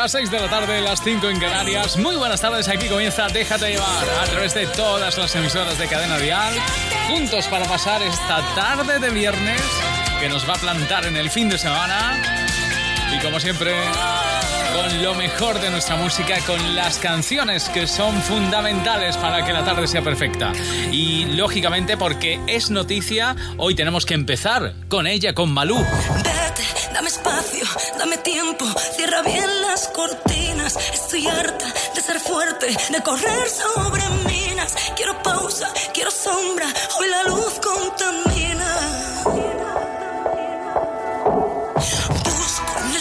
Las 6 de la tarde, las 5 en Canarias. Muy buenas tardes, aquí comienza Déjate llevar a través de todas las emisoras de Cadena Dial. Juntos para pasar esta tarde de viernes que nos va a plantar en el fin de semana. Y como siempre, con lo mejor de nuestra música, con las canciones que son fundamentales para que la tarde sea perfecta. Y lógicamente, porque es noticia, hoy tenemos que empezar con ella, con Malú. Dame espacio, dame tiempo, cierra bien las cortinas. Estoy harta de ser fuerte, de correr sobre minas. Quiero pausa, quiero sombra, hoy la luz contamina.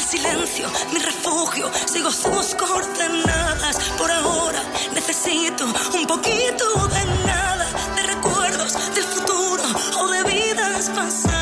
silencio, mi refugio, sigo sus coordenadas. Por ahora necesito un poquito de nada, de recuerdos del futuro o de vidas pasadas.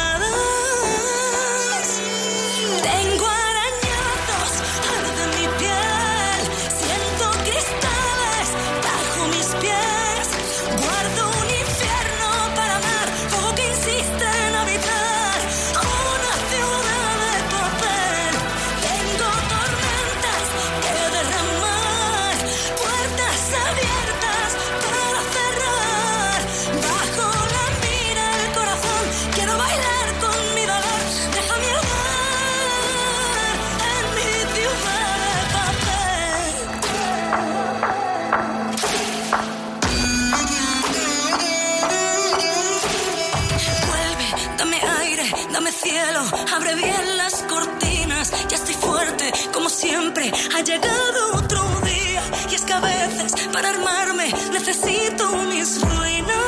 Armarme necesito mis ruinas.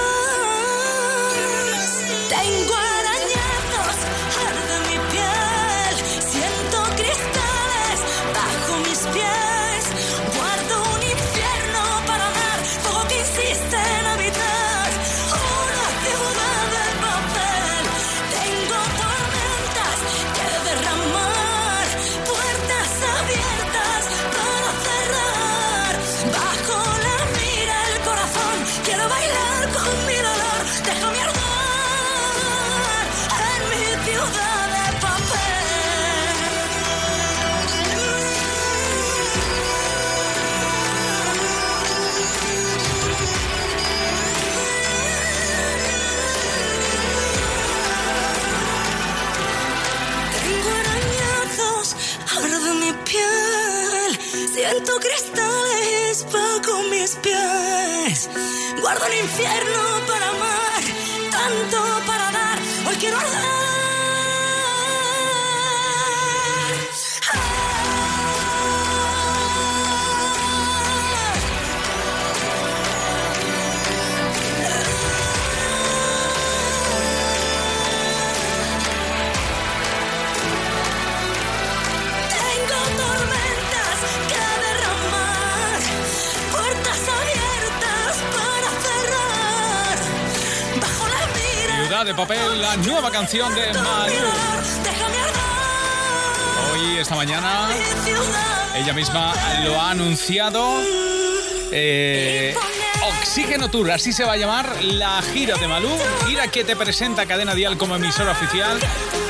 Guardo el infierno para amar, tanto para dar. Hoy quiero de Papel, la nueva canción de Maru. Hoy, esta mañana, ella misma lo ha anunciado. Eh, Oxígeno Tour, así se va a llamar la gira de Malú, gira que te presenta Cadena Dial como emisora oficial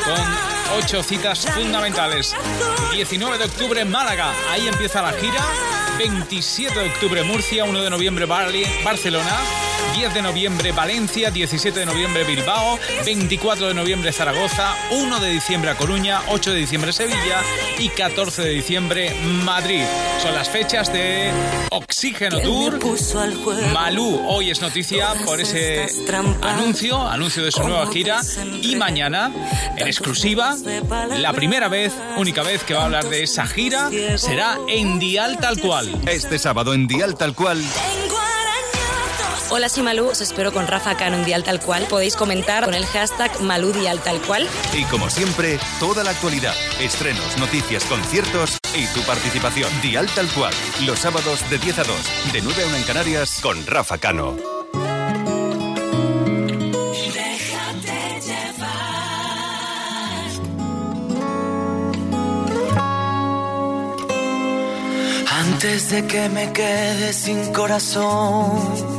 con ocho citas fundamentales. 19 de octubre Málaga, ahí empieza la gira. 27 de octubre Murcia, 1 de noviembre Barcelona, 10 de noviembre Valencia, 17 de noviembre Bilbao, 24 de noviembre Zaragoza, 1 de diciembre a Coruña, 8 de diciembre Sevilla y 14 de diciembre Madrid. Son las fechas de Oxígeno Tour. Malú hoy es noticia por ese anuncio, anuncio de su nueva gira y mañana en exclusiva, la primera vez, única vez que va a hablar de esa gira será en Dial tal cual. Este sábado en Dial tal cual. Hola, soy Malú, os espero con Rafa Cano en Dial Tal Cual. Podéis comentar con el hashtag Malú Dial Tal Cual. Y como siempre, toda la actualidad, estrenos, noticias, conciertos y tu participación. Dial Tal Cual, los sábados de 10 a 2, de 9 a 1 en Canarias, con Rafa Cano. Antes de que me quede sin corazón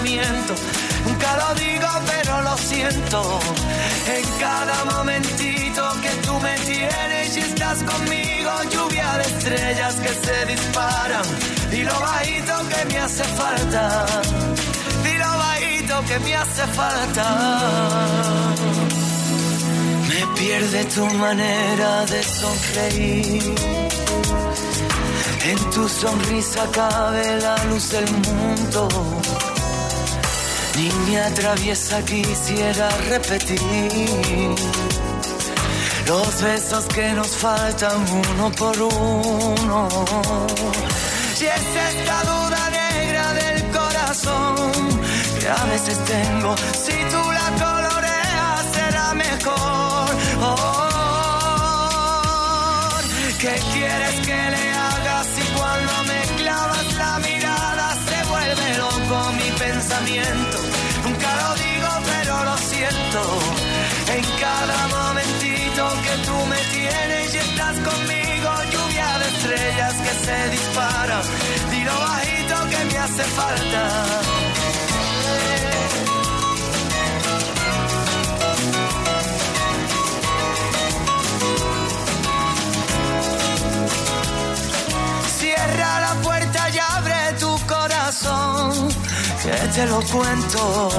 Nunca lo digo, pero lo siento. En cada momentito que tú me tienes y estás conmigo, lluvia de estrellas que se disparan. Y lo bajito que me hace falta. Y lo bajito que me hace falta. Me pierde tu manera de sonreír. En tu sonrisa cabe la luz del mundo ni me atraviesa quisiera repetir los besos que nos faltan uno por uno. Y es esta duda negra del corazón que a veces tengo, si tú la coloreas será mejor. Oh, ¿Qué quieres que le haga si cuando me clavas la mirada se vuelve loco mi pensamiento? En cada momentito que tú me tienes y estás conmigo, lluvia de estrellas que se disparan. Dilo bajito que me hace falta. Que te lo cuento.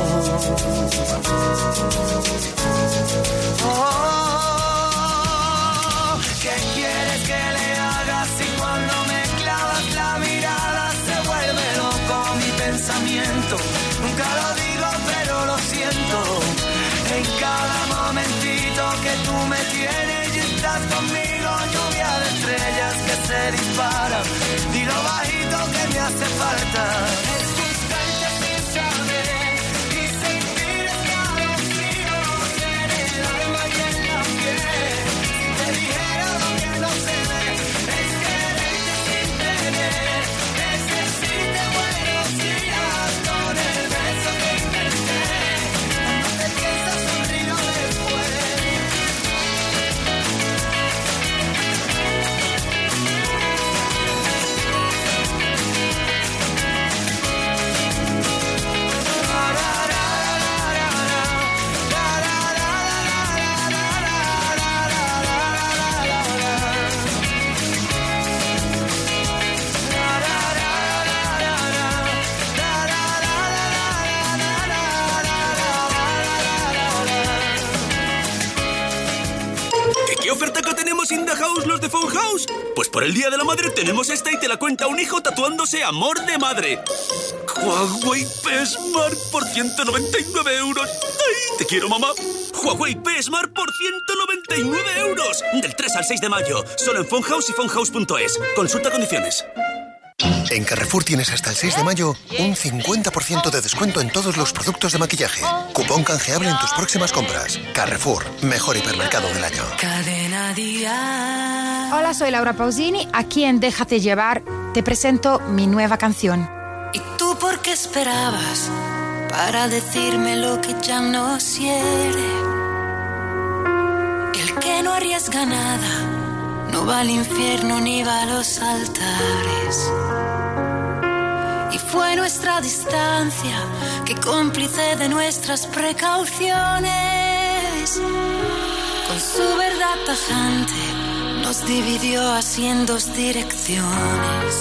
Pues por el Día de la Madre tenemos esta y te la cuenta un hijo tatuándose Amor de Madre. Huawei P Smart por 199 euros. ¡Ay, te quiero, mamá! Huawei P Smart por 199 euros. Del 3 al 6 de mayo. Solo en Phone House y phonehouse.es. Consulta condiciones. En Carrefour tienes hasta el 6 de mayo un 50% de descuento en todos los productos de maquillaje. Cupón canjeable en tus próximas compras. Carrefour, mejor hipermercado del año. Cadena Día. Hola, soy Laura Pausini. Aquí en Déjate llevar te presento mi nueva canción. ¿Y tú por qué esperabas para decirme lo que ya no quiere? El que no arriesga nada no va al infierno ni va a los altares. Y fue nuestra distancia que cómplice de nuestras precauciones. Con su verdad tajante nos dividió así en dos direcciones.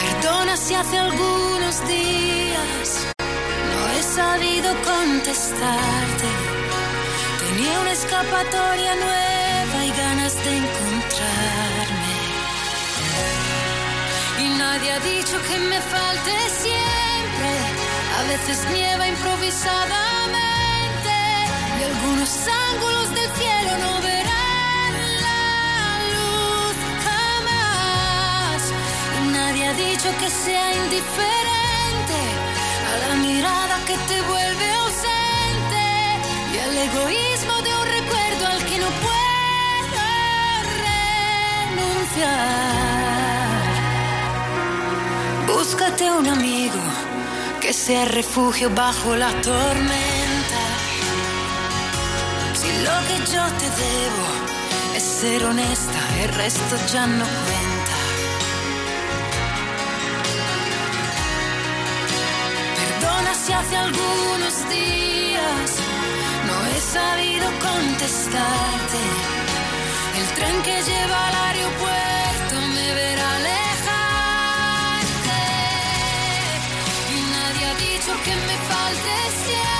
Perdona si hace algunos días no he sabido contestarte. Tenía una escapatoria nueva y ganas de encontrarme. Y nadie ha dicho que me falte siempre. A veces nieva improvisadamente algunos ángulos del cielo no verán la luz jamás. Nadie ha dicho que sea indiferente a la mirada que te vuelve ausente y al egoísmo de un recuerdo al que no puedo renunciar. Búscate un amigo que sea refugio bajo la tormenta. Lo que yo te debo es ser honesta, el resto ya no cuenta. Perdona si hace algunos días no he sabido contestarte. El tren que lleva al aeropuerto me verá alejarte. Nadie ha dicho que me falte siempre.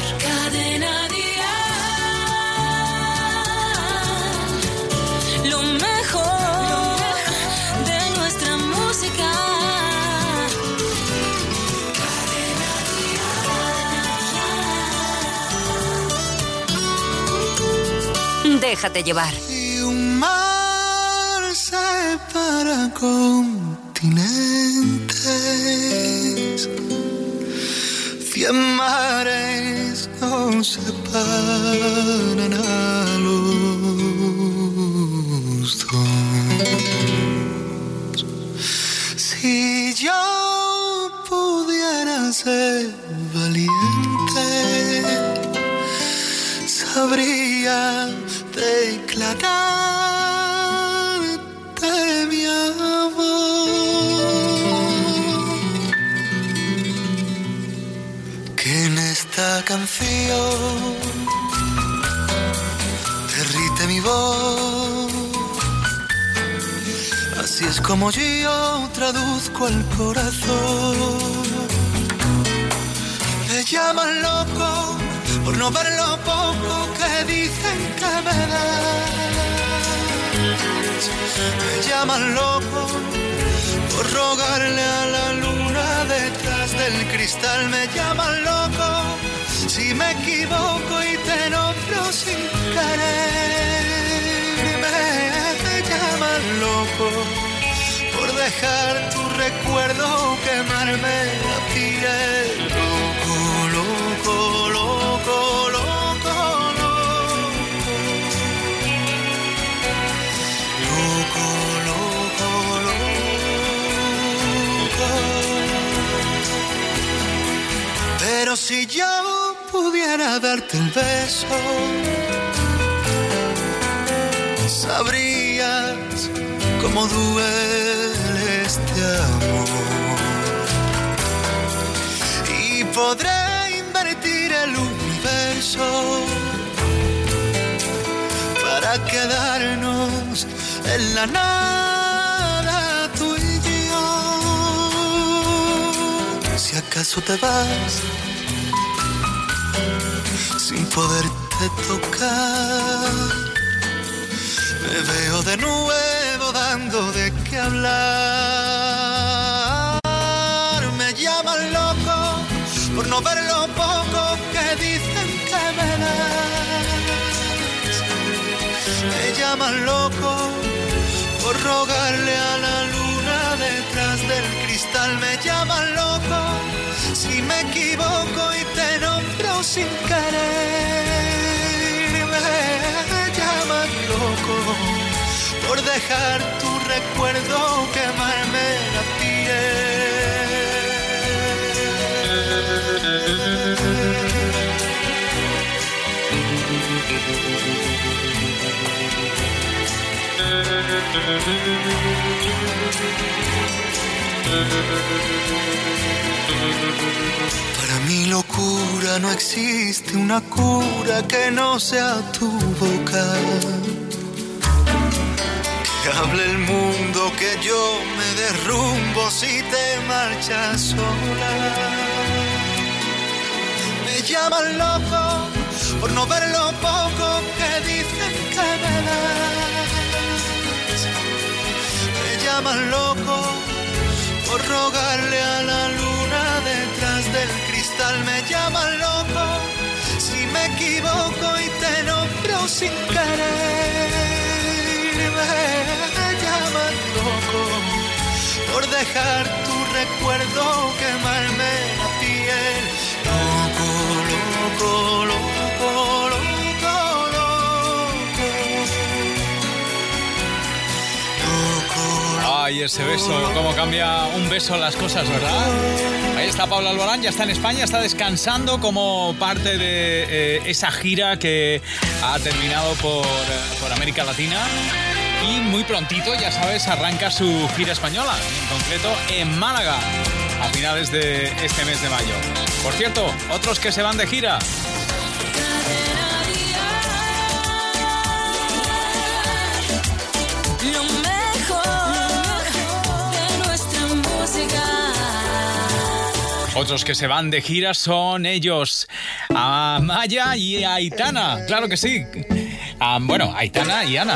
Déjate llevar. Y un mar separa continentes. Cien mares nos separan a los dos. Si yo pudiera ser sabría declararte mi amor. Que en esta canción derrite mi voz. Así es como yo traduzco el corazón. Me llaman loco por no ver lo poco que dicen que me das. Me llaman loco por rogarle a la luna detrás del cristal. Me llaman loco si me equivoco y te nombro sin querer. Me llaman loco por dejar tu recuerdo quemarme la piel. Si yo pudiera darte el beso, sabrías cómo duele este amor. Y podré invertir el universo para quedarnos en la nada tú y yo. Si acaso te vas sin poderte tocar, me veo de nuevo dando de qué hablar. Me llaman loco por no ver lo poco que dicen que me das. Me llaman loco por rogarle a la luna detrás del cristal. Me llaman loco si me equivoco y te nombro sin querer. Me llaman loco por dejar tu recuerdo quemarme la Para mi locura no existe una cura que no sea tu boca. Que hable el mundo que yo me derrumbo si te marchas sola. Me llaman loco por no ver lo poco que dicen que me das. Me llaman loco por rogarle a la luna detrás del cristal. Me llaman loco si me equivoco y te nombro sin querer. Me llaman loco por dejar tu recuerdo quemarme la piel. Loco, loco, loco, loco, Ay, ese beso, cómo cambia un beso las cosas, ¿verdad? Ahí está Pablo Alborán, ya está en España, está descansando como parte de eh, esa gira que ha terminado por, eh, por América Latina. Y muy prontito, ya sabes, arranca su gira española, en concreto en Málaga, a finales de este mes de mayo. Por cierto, otros que se van de gira. Otros que se van de gira son ellos, Amaya y Aitana, claro que sí. Ah, bueno, Aitana y Ana.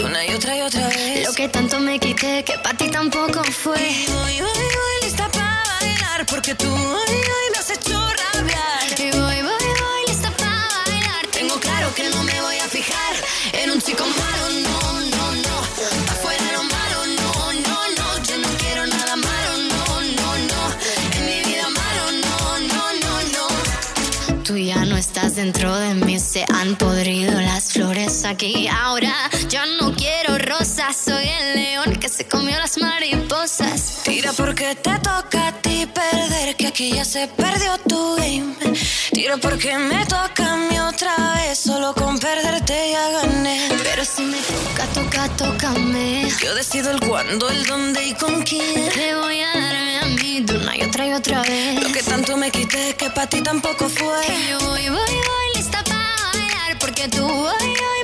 una y otra y otra vez. Lo que tanto me quité, que para ti tampoco fue. Y voy, voy, voy lista para bailar, porque tú hoy, hoy me has hecho dentro de mí, se han podrido las flores aquí. Ahora yo no quiero rosas, soy el león que se comió las mariposas. Tira porque te toca ti perder, que aquí ya se perdió tu game. Tira porque me toca a mí otra vez, solo con perderte ya gané. Pero si me toca, toca, tócame. Yo decido el cuándo, el dónde y con quién. Te voy a darme a mí de una y otra y otra vez. Lo que tanto me quité que para ti tampoco fue. Y yo voy, voy, voy lista para bailar porque tú hoy, hoy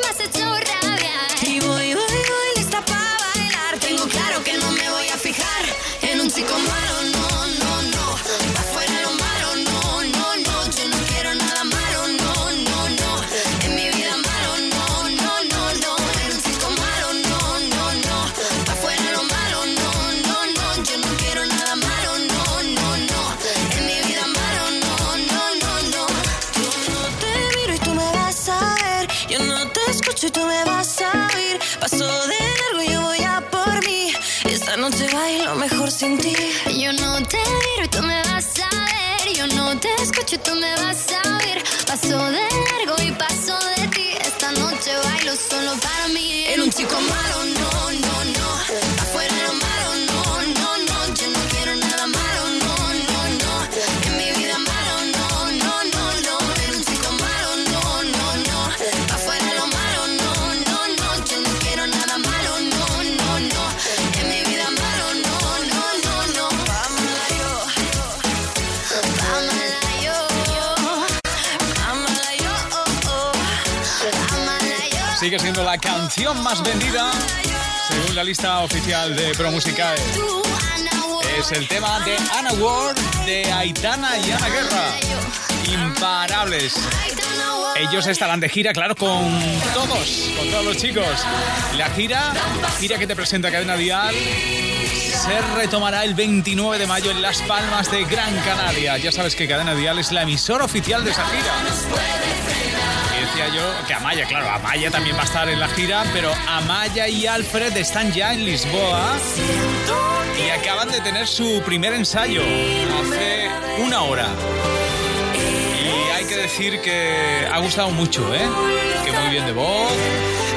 me vas a oír. Paso de largo y paso de ti. Esta noche bailo solo para mí. En un chico malo, la canción más vendida según la lista oficial de Pro Musicae. Es el tema de Ana Ward, de Aitana y Ana Guerra. Imparables. Ellos estarán de gira, claro, con todos, con todos los chicos. La gira, gira que te presenta Cadena Dial, se retomará el 29 de mayo en Las Palmas de Gran Canaria. Ya sabes que Cadena Dial es la emisora oficial de esa gira. Yo que Amaya, claro, Amaya también va a estar en la gira, pero Amaya y Alfred están ya en Lisboa y acaban de tener su primer ensayo hace una hora. Y hay que decir que ha gustado mucho, ¿eh? Que muy bien de voz,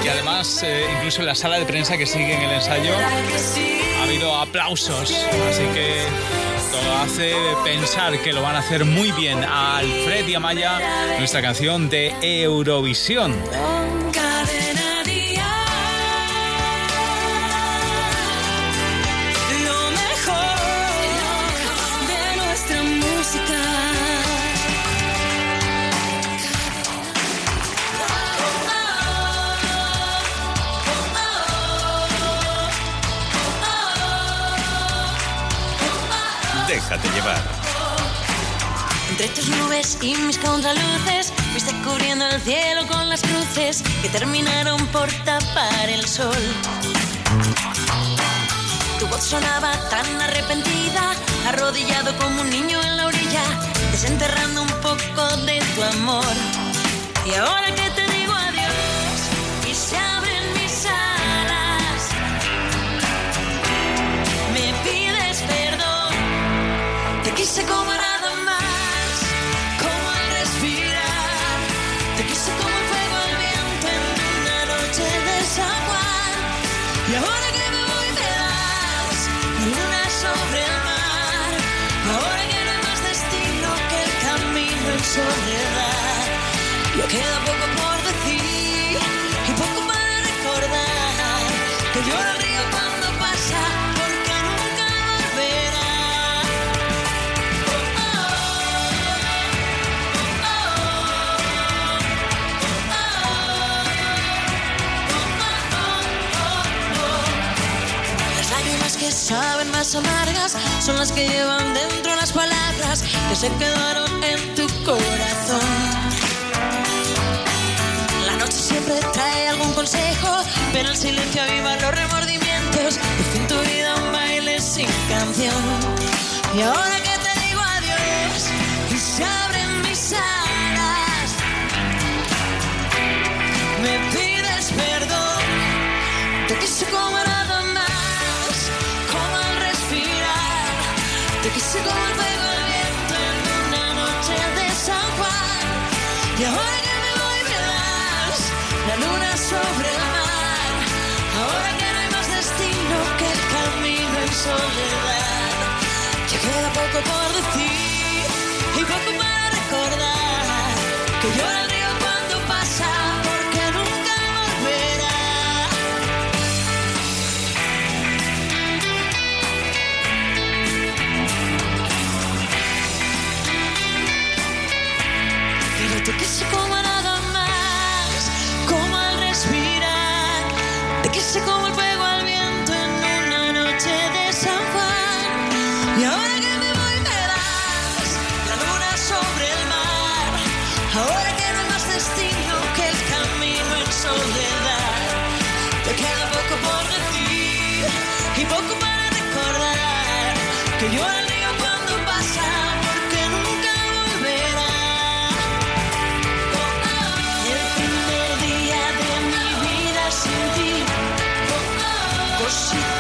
y además eh, incluso en la sala de prensa que sigue en el ensayo ha habido aplausos, así que hace pensar que lo van a hacer muy bien a Alfred y Amaya, nuestra canción de Eurovisión. Déjate llevar. Entre tus nubes y mis contraluces, fuiste cubriendo el cielo con las cruces que terminaron por tapar el sol. Tu voz sonaba tan arrepentida, arrodillado como un niño en la orilla, desenterrando un poco de tu amor. Y ahora que quise como al respirar. Te quise como el fuego al viento en una noche de San Juan. Y ahora que me voy me das la luna sobre el mar. Ahora que no hay más destino que el camino en soledad. Ya queda más amargas son las que llevan dentro las palabras que se quedaron en tu corazón. La noche siempre trae algún consejo, pero el silencio aviva los remordimientos. Por fin tu vida un baile sin canción. Y ahora que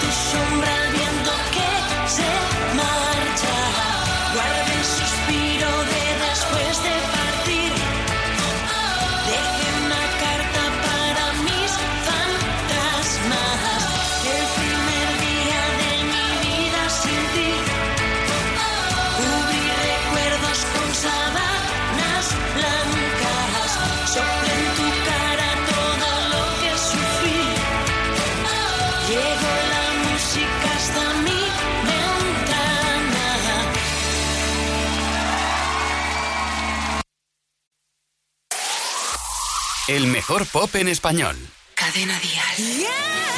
tu sombra mejor pop en español. Cadena Dial.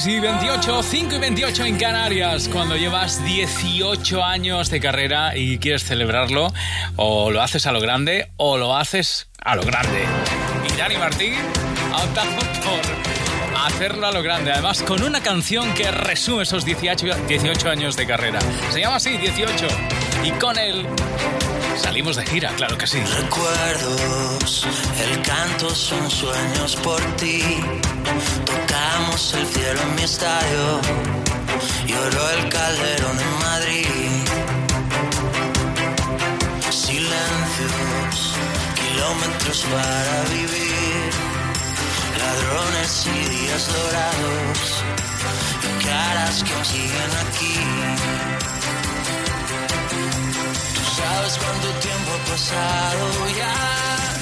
26 y 28, 5 y 28 en Canarias. Cuando llevas 18 años de carrera y quieres celebrarlo, o lo haces a lo grande o lo haces a lo grande. Y Dani Martín ha optado por hacerlo a lo grande, además con una canción que resume esos 18, 18 años de carrera. Se llama así, 18. Y con él Salimos de gira, claro que sí. Recuerdos, el canto son sueños por ti. El cielo en mi estadio. Lloró el calderón en Madrid. Silencios, kilómetros para vivir. Ladrones y días dorados. Y caras que siguen aquí. Tú sabes cuánto tiempo ha pasado ya.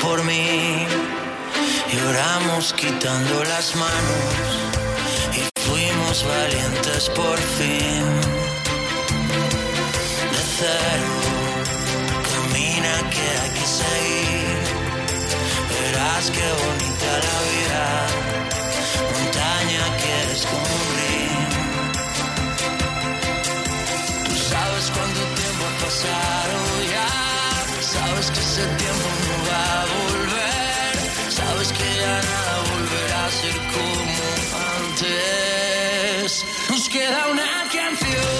Por mí. Lloramos quitando las manos y fuimos valientes por fin. De cero camina que hay que seguir. Verás qué bonita la vida. Montaña que descubrir nos queda una canción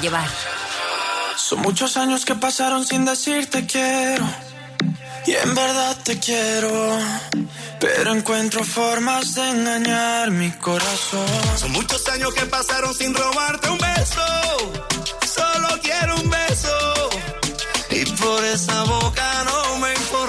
Llevar. Son muchos años que pasaron sin decirte quiero. Y en verdad te quiero. Pero encuentro formas de engañar mi corazón. Son muchos años que pasaron sin robarte un beso. Solo quiero un beso. Y por esa boca no me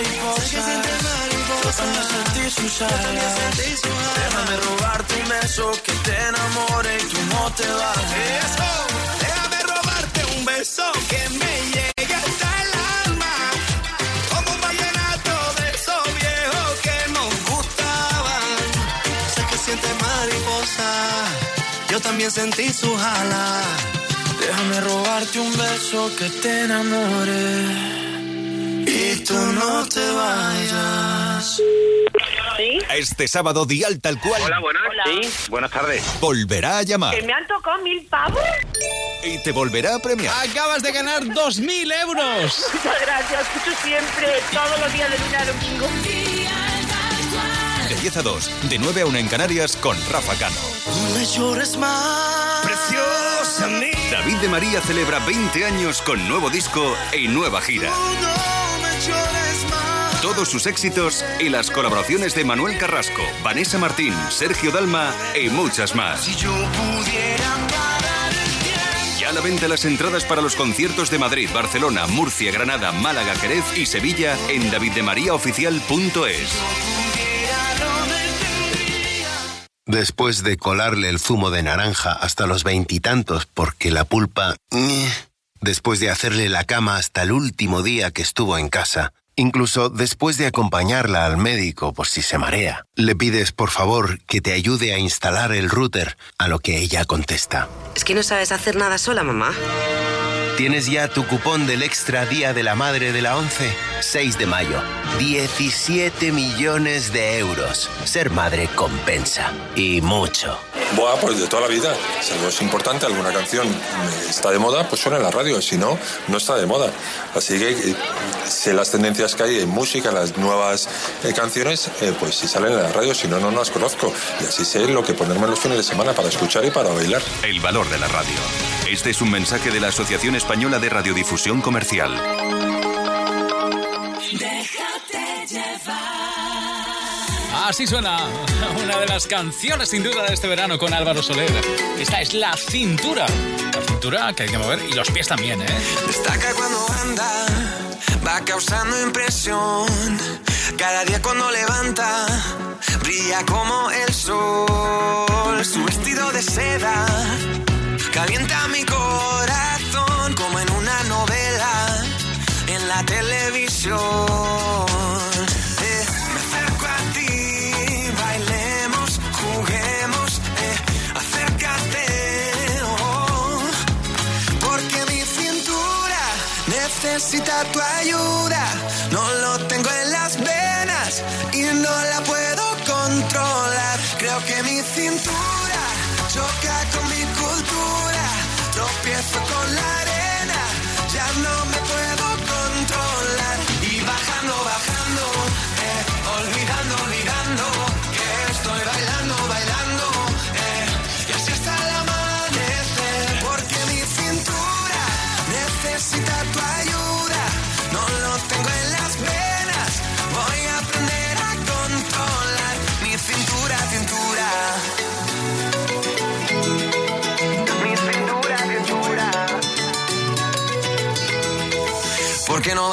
sientes mariposas, yo también sentí sus alas. Déjame robarte un beso que te enamore y tú no te vayas. Eso, déjame robarte un beso que me llegue hasta el alma. Como un vallenato de esos viejos que nos gustaban. Sé que sientes mariposa, yo también sentí su jala. Déjame robarte un beso que te enamore y tú no te vayas. Este sábado, Dial tal cual Hola, buenas. Sí, buenas tardes. volverá a llamar ¿Que me han tocado mil pavos? y te volverá a premiar. Acabas de ganar 2.000 euros. Muchas gracias, escucho siempre, todos los días de lunes a domingo. De 10 a 2, de 9 a 1 en Canarias con Rafa Cano. No me llores más, preciosa mía. David de María celebra 20 años con nuevo disco y nueva gira. No. Todos sus éxitos y las colaboraciones de Manuel Carrasco, Vanessa Martín, Sergio Dalma y muchas más. Ya a la venta las entradas para los conciertos de Madrid, Barcelona, Murcia, Granada, Málaga, Jerez y Sevilla en daviddemariaoficial.es. después de colarle el zumo de naranja hasta los veintitantos porque la pulpa... Después de hacerle la cama hasta el último día que estuvo en casa, incluso después de acompañarla al médico por si se marea, le pides por favor que te ayude a instalar el router, a lo que ella contesta. Es que no sabes hacer nada sola, mamá. ¿Tienes ya tu cupón del Extra Día de la Madre de la ONCE? 6 de mayo. 17 millones de euros. Ser madre compensa. Y mucho. Buah, pues de toda la vida. Si algo es importante, alguna canción está de moda, pues suena en la radio. Si no, no está de moda. Así que eh, sé las tendencias que hay en música, en las nuevas eh, canciones, eh, pues si salen en la radio, si no, no las conozco. Y así sé lo que ponerme los fines de semana para escuchar y para bailar. El valor de la radio. Este es un mensaje de la Asociación Española de Radiodifusión Comercial. Déjate llevar. Así suena una de las canciones sin duda de este verano con Álvaro Soler. Esta es la cintura. La cintura que hay que mover y los pies también, ¿eh? Destaca cuando anda, va causando impresión. Cada día cuando levanta, brilla como el sol. Su vestido de seda calienta mi corazón como en una novela en la televisión. Eh, me acerco a ti, bailemos, juguemos, eh, acércate, oh, porque mi cintura necesita tu ayuda. No lo tengo en las venas y no la puedo controlar. Creo que mi cintura choca con mi cultura. Tropiezo con la arena, no me puedo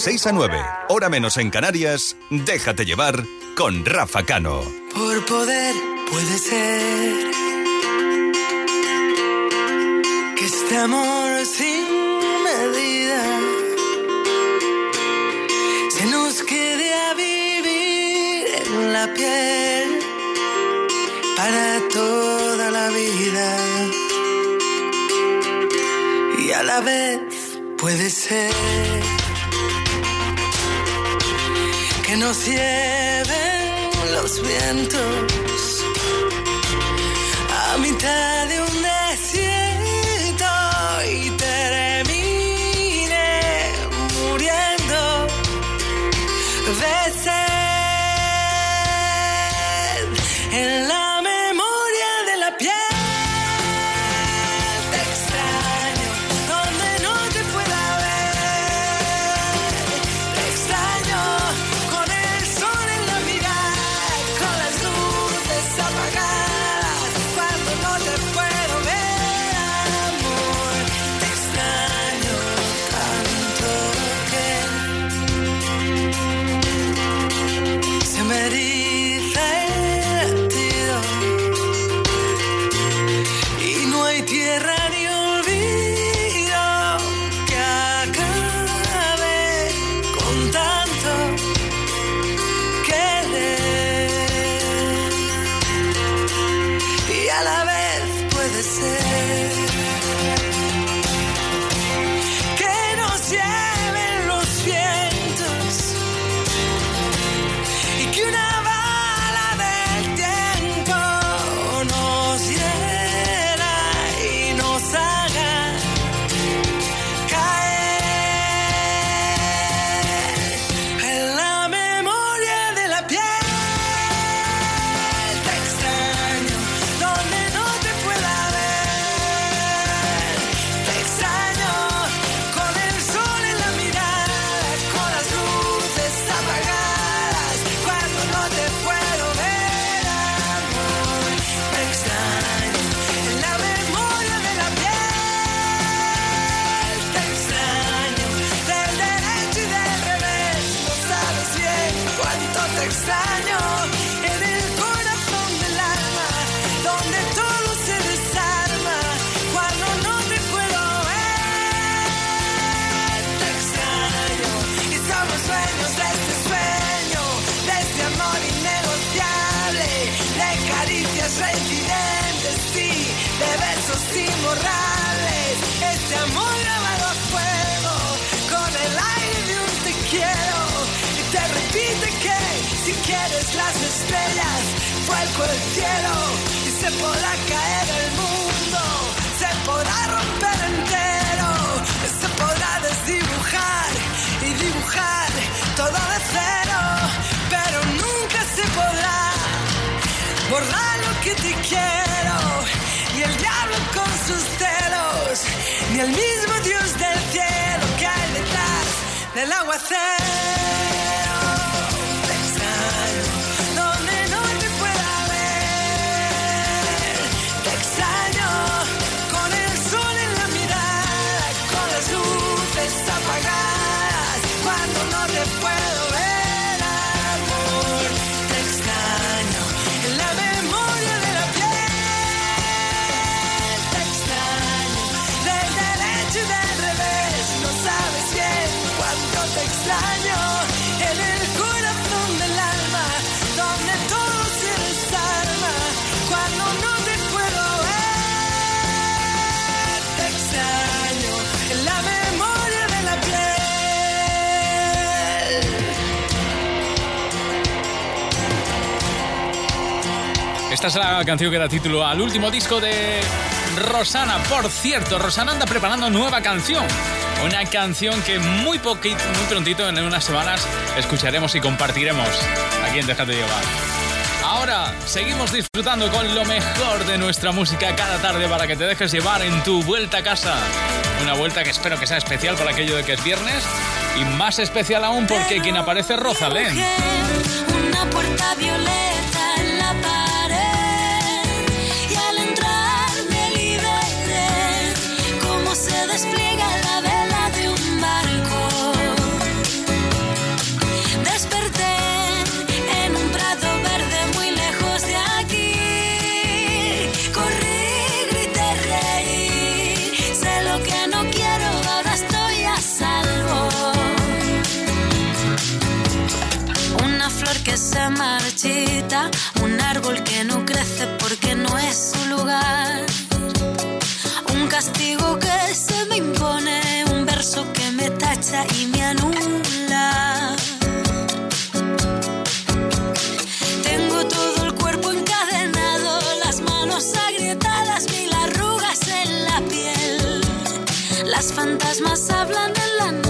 6 a 9, hora menos en Canarias, déjate llevar con Rafa Cano. Por poder puede ser que este amor sin medida se nos quede a vivir en la piel para toda la vida y a la vez puede ser que nos lleven los vientos a mitad de un vuelco el cielo y se podrá caer el mundo, se podrá romper entero, se podrá desdibujar y dibujar todo de cero, pero nunca se podrá borrar lo que te quiero, ni el diablo con sus celos, ni el mismo Dios del cielo que hay detrás del aguacero. Esta es la canción que da título al último disco de Rosana. Por cierto, Rosana anda preparando nueva canción. Una canción que muy poquito, muy prontito, en unas semanas, escucharemos y compartiremos aquí en Déjate Llevar. Ahora seguimos disfrutando con lo mejor de nuestra música cada tarde para que te dejes llevar en tu vuelta a casa. Una vuelta que espero que sea especial por aquello de que es viernes y más especial aún porque quien aparece es Rosalén. Una puerta violeta despliega la vela de un barco. Desperté en un prado verde muy lejos de aquí. Corrí, grité, reí. Sé lo que no quiero, ahora estoy a salvo. Una flor que se marchita, un árbol que no crece porque no es su lugar. Un castigo que y me anula. Tengo todo el cuerpo encadenado, las manos agrietadas, mil arrugas en la piel. Las fantasmas hablan en la nuca,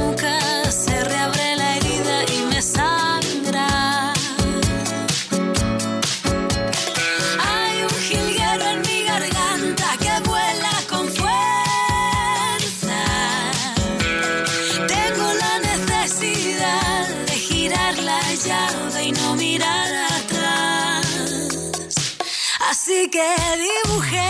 que dibujé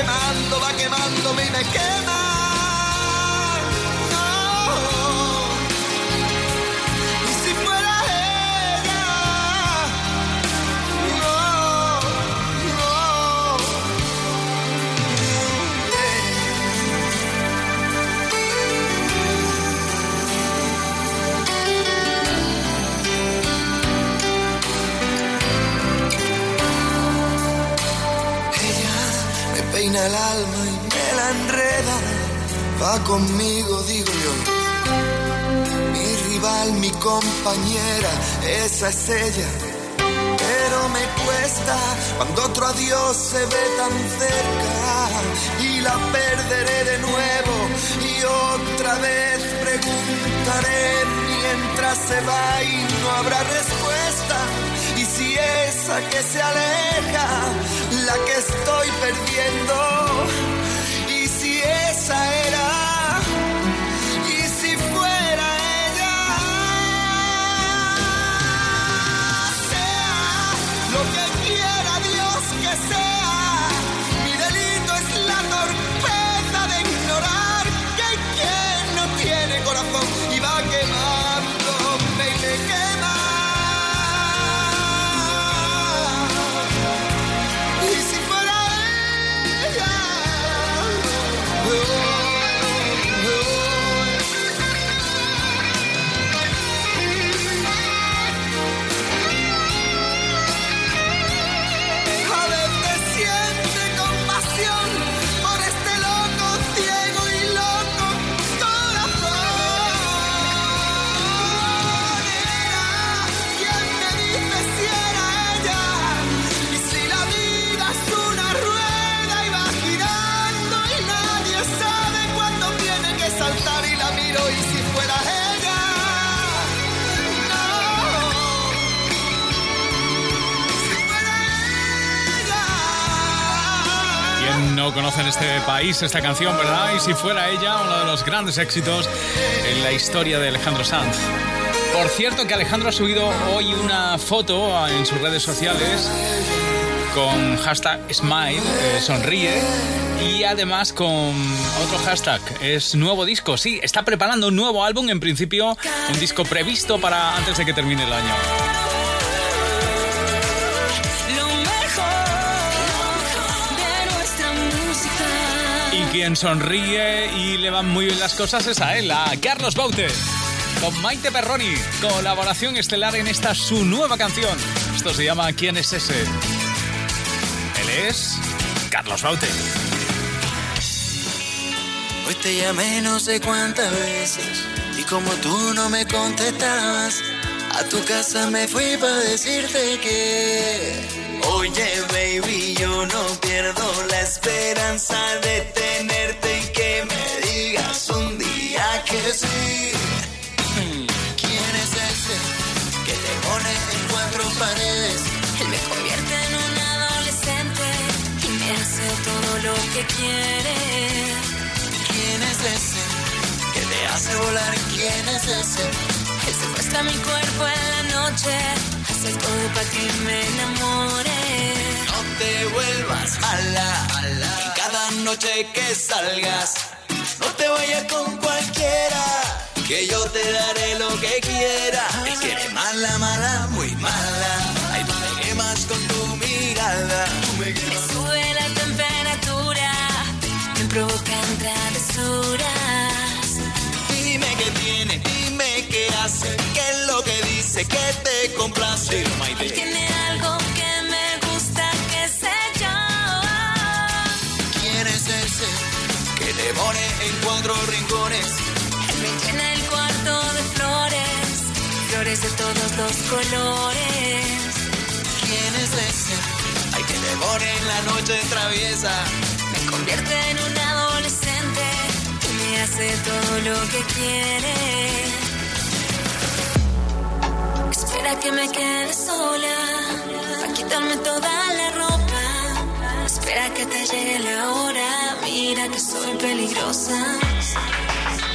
Quemando, va quemándome y me quema. El alma y me la enreda. Va conmigo, digo yo. Mi rival, mi compañera, esa es ella. Pero me cuesta cuando otro adiós se ve tan cerca y la perderé de nuevo y otra vez preguntaré mientras se va y no habrá respuesta. Si esa que se aleja, la que estoy perdiendo, y si esa era, no conoce en este país esta canción, verdad? Y si fuera ella, uno de los grandes éxitos en la historia de Alejandro Sanz. Por cierto que Alejandro ha subido hoy una foto en sus redes sociales con hashtag Smile, eh, sonríe, y además con otro hashtag, es nuevo disco. Sí, está preparando un nuevo álbum, en principio un disco previsto para antes de que termine el año. Quien sonríe y le van muy bien las cosas es a él, a Carlos Baute. Con Maite Perroni, colaboración estelar en esta su nueva canción. Esto se llama ¿Quién es ese? Él es Carlos Baute. Hoy te llamé no sé cuántas veces y como tú no me contestabas, a tu casa me fui para decirte que, Oye, baby, yo no pierdo la esperanza de tenerte y que me digas un día que sí. ¿Quién es ese que te pone en cuatro paredes? Él me convierte en un adolescente y me hace todo lo que quiere. ¿Quién es ese que te hace volar? ¿Quién es ese? Que secuestra mi cuerpo en la noche, hace todo para que me enamore. No te vuelvas mala, cada noche que salgas, no te vayas con cualquiera. Que yo te daré lo que quiera. Es que eres mala, mala, muy mala. Ay, tú me quemas con tu mirada. Tú me Me sube la temperatura, me provocan travesuras. Lo que te complace. Él tiene algo que me gusta, que sé yo. ¿Quién es ese que te pone en cuatro rincones? Él me llena el cuarto de flores, flores de todos los colores. ¿Quién es ese? Ay, que te pone en la noche traviesa. Me convierte en un adolescente y me hace todo lo que quiere. Espera que me quede sola, para quitarme toda la ropa. Espera que te llegue la hora, mira que soy peligrosa.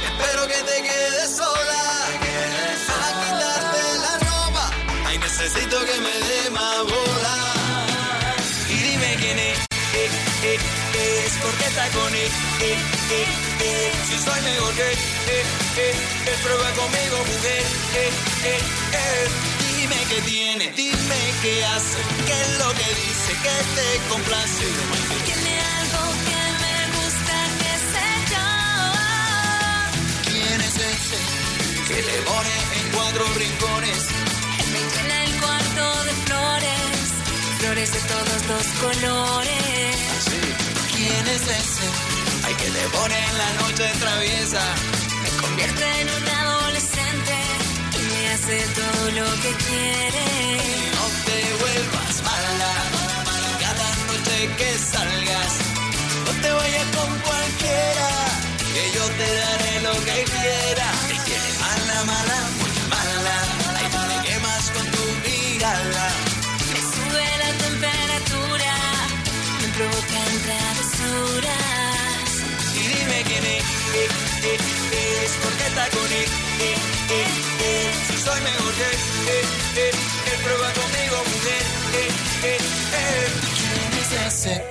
Espero que te quedes sola. Para quitarte la ropa. Ay, necesito que me dé más bola. Y dime quién es. Eh, eh, eh, es porque está con él. Eh, eh. Si soy mejor que él prueba conmigo, mujer. Qué tiene, dime qué hace, qué es lo que dice, que te complace. Tiene algo que me gusta, que sé yo. ¿Quién es ese que te pone en cuatro rincones? Él me llena el cuarto de flores, flores de todos los colores. ¿Quién es ese? Ay, que te pone en la noche traviesa. Me convierte en un adolescente hace todo lo que quiere. No te vuelvas mala, cada noche que salgas. No te vayas con cualquiera, que yo te daré lo que quiera. Te quiere mala, mala, muy mala. Ay, tú me quemas con tu mirada. Me sube la temperatura, me provocan travesuras. Y dime quién es, es porque está con él. Soy mejor que él, eh, eh, él prueba conmigo, mujer. Eh, eh, eh. ¿Quién es ese?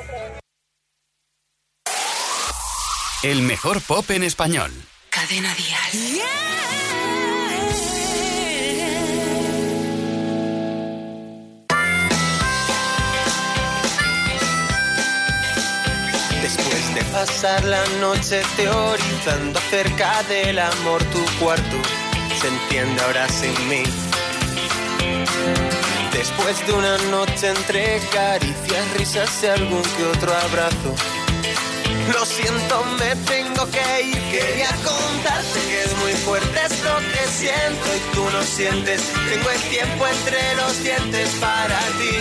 El mejor pop en español. Cadena Dial. Después de pasar la noche teorizando acerca del amor, tu cuarto se entiende ahora sin mí. Después de una noche entre caricias, risas y algún que otro abrazo. Lo siento, me tengo que ir. Quería contarte que es muy fuerte esto que siento y tú no sientes. Tengo el tiempo entre los dientes para ti.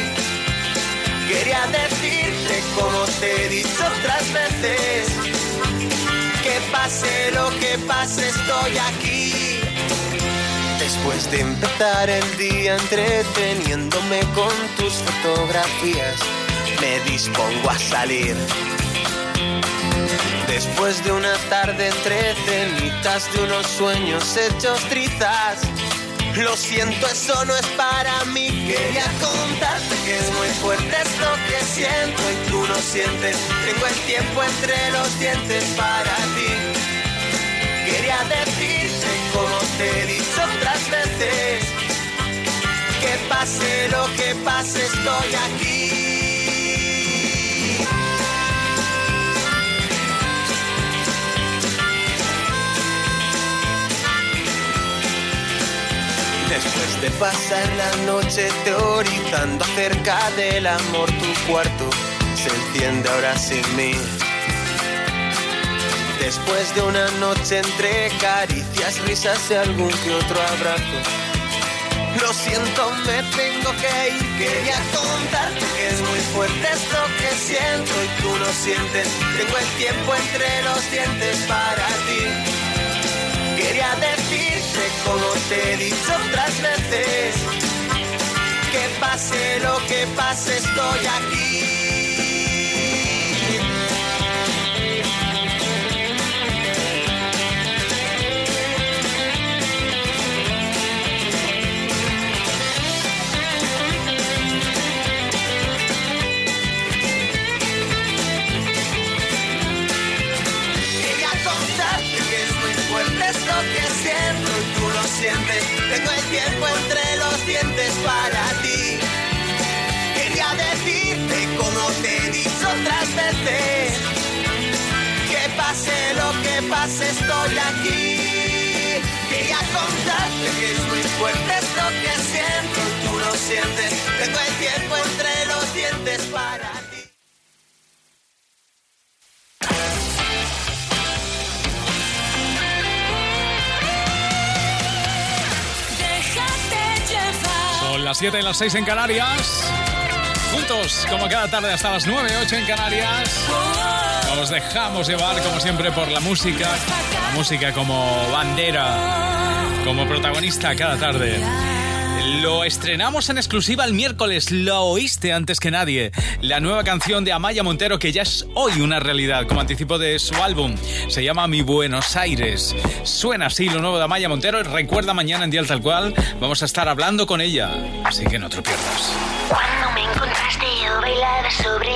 Quería decirte como te he dicho otras veces Que pase lo que pase estoy aquí Después de empezar el día entreteniéndome con tus fotografías Me dispongo a salir Después de una tarde entre cenitas de unos sueños hechos trizas lo siento, eso no es para mí. Quería contarte que es muy fuerte esto que siento y tú no sientes. Tengo el tiempo entre los dientes para ti. Quería decirte como te he dicho otras veces. Que pase lo que pase, estoy aquí. Después de pasar la noche teorizando acerca del amor, tu cuarto se enciende ahora sin mí. Después de una noche entre caricias, risas y algún que otro abrazo. Lo siento, me tengo que ir. Quería contarte que es muy fuerte esto que siento y tú no sientes. Tengo el tiempo entre los dientes para ti. Quería decirte como te he dicho otras veces Que pase lo que pase estoy aquí otras veces. Que pase lo que pase, estoy aquí. Quería contarte que es muy fuerte esto que siento, tú lo sientes. Tengo el tiempo entre los dientes para ti. Déjate llevar. Son las 7 y las 6 en Canarias. Juntos, como cada tarde hasta las 9, 8 en Canarias. Nos dejamos llevar, como siempre, por la música. La música como bandera, como protagonista cada tarde. Lo estrenamos en exclusiva el miércoles, lo oíste antes que nadie. La nueva canción de Amaya Montero, que ya es hoy una realidad, como anticipo de su álbum. Se llama Mi Buenos Aires. Suena así lo nuevo de Amaya Montero. Recuerda mañana en Dial Tal Cual, vamos a estar hablando con ella. Así que no te pierdas. Cuando me encontraste yo bailaba sobre